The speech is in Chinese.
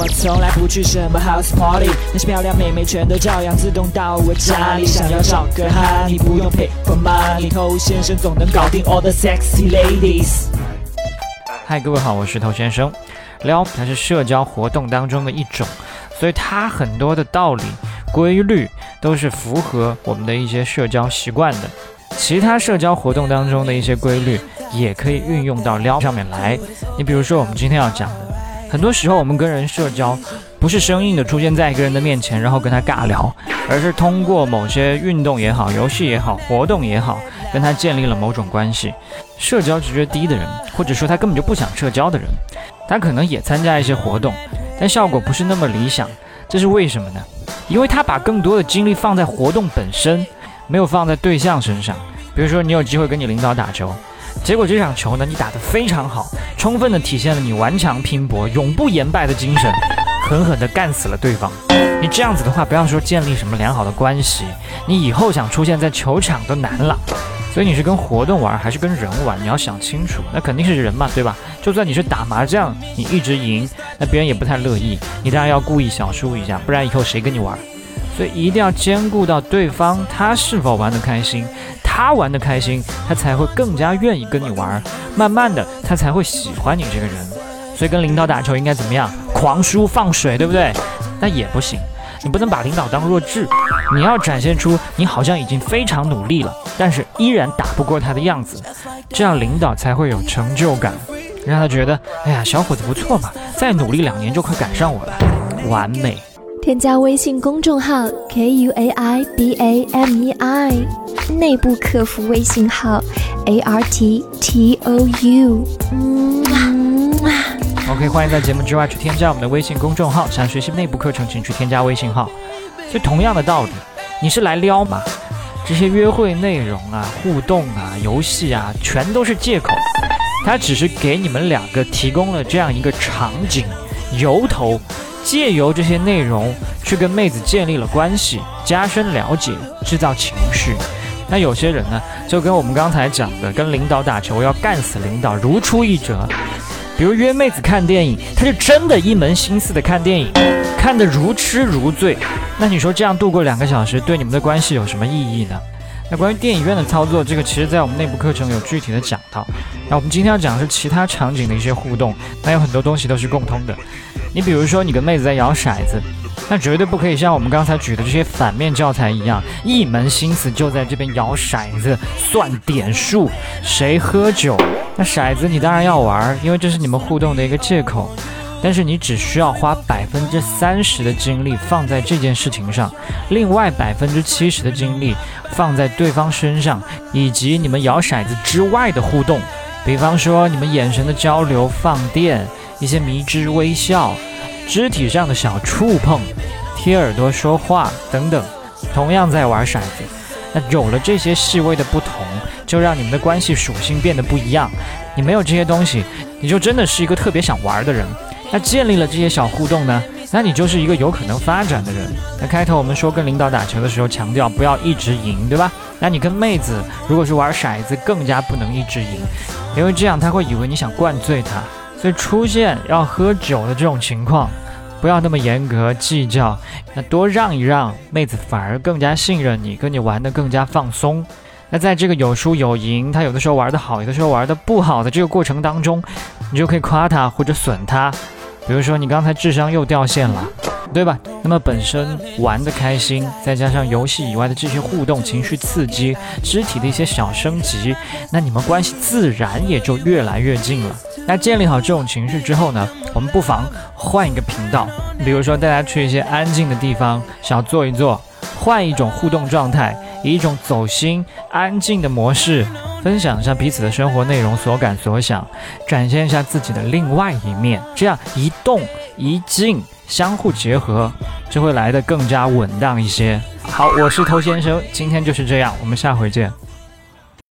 我从来不去什么 house party，那些漂亮妹妹全都照样自动到我家里。想要找个哈，你不用 pay for money，头先生总能搞定 all the sexy ladies。嗨，各位好，我是头先生。撩它是社交活动当中的一种，所以它很多的道理、规律都是符合我们的一些社交习惯的。其他社交活动当中的一些规律也可以运用到撩上面来。你比如说，我们今天要讲的，很多时候我们跟人社交，不是生硬的出现在一个人的面前，然后跟他尬聊，而是通过某些运动也好、游戏也好、活动也好，跟他建立了某种关系。社交直觉低的人，或者说他根本就不想社交的人。他可能也参加一些活动，但效果不是那么理想，这是为什么呢？因为他把更多的精力放在活动本身，没有放在对象身上。比如说，你有机会跟你领导打球，结果这场球呢，你打得非常好，充分的体现了你顽强拼搏、永不言败的精神，狠狠地干死了对方。你这样子的话，不要说建立什么良好的关系，你以后想出现在球场都难了。所以你是跟活动玩还是跟人玩？你要想清楚。那肯定是人嘛，对吧？就算你是打麻将，你一直赢，那别人也不太乐意。你当然要故意小输一下，不然以后谁跟你玩？所以一定要兼顾到对方他是否玩得开心，他玩得开心，他才会更加愿意跟你玩。慢慢的，他才会喜欢你这个人。所以跟领导打球应该怎么样？狂输放水，对不对？那也不行。你不能把领导当弱智，你要展现出你好像已经非常努力了，但是依然打不过他的样子，这样领导才会有成就感，让他觉得，哎呀，小伙子不错嘛，再努力两年就快赶上我了，完美。添加微信公众号 k u a i b a m e i，内部客服微信号 a r t t o u。OK，欢迎在节目之外去添加我们的微信公众号。想学习内部课程，请去添加微信号。就同样的道理，你是来撩吗？这些约会内容啊、互动啊、游戏啊，全都是借口。他只是给你们两个提供了这样一个场景、由头，借由这些内容去跟妹子建立了关系，加深了解，制造情绪。那有些人呢，就跟我们刚才讲的，跟领导打球要干死领导如出一辙。比如约妹子看电影，他就真的一门心思的看电影，看得如痴如醉。那你说这样度过两个小时，对你们的关系有什么意义呢？那关于电影院的操作，这个其实在我们内部课程有具体的讲到。那我们今天要讲的是其他场景的一些互动，那有很多东西都是共通的。你比如说，你跟妹子在摇骰子。那绝对不可以像我们刚才举的这些反面教材一样，一门心思就在这边摇骰子、算点数、谁喝酒。那骰子你当然要玩，因为这是你们互动的一个借口。但是你只需要花百分之三十的精力放在这件事情上，另外百分之七十的精力放在对方身上，以及你们摇骰子之外的互动，比方说你们眼神的交流、放电、一些迷之微笑。肢体上的小触碰、贴耳朵说话等等，同样在玩骰子。那有了这些细微的不同，就让你们的关系属性变得不一样。你没有这些东西，你就真的是一个特别想玩的人。那建立了这些小互动呢？那你就是一个有可能发展的人。那开头我们说跟领导打球的时候，强调不要一直赢，对吧？那你跟妹子如果是玩骰子，更加不能一直赢，因为这样他会以为你想灌醉他。所以出现要喝酒的这种情况，不要那么严格计较，那多让一让，妹子反而更加信任你，跟你玩的更加放松。那在这个有输有赢，他有的时候玩的好，有的时候玩的不好的这个过程当中，你就可以夸他或者损他。比如说你刚才智商又掉线了，对吧？那么本身玩的开心，再加上游戏以外的这些互动、情绪刺激、肢体的一些小升级，那你们关系自然也就越来越近了。那建立好这种情绪之后呢，我们不妨换一个频道，比如说大家去一些安静的地方，想要坐一坐，换一种互动状态，以一种走心、安静的模式，分享一下彼此的生活内容、所感所想，展现一下自己的另外一面，这样一动一静相互结合，就会来得更加稳当一些。好，我是头先生，今天就是这样，我们下回见。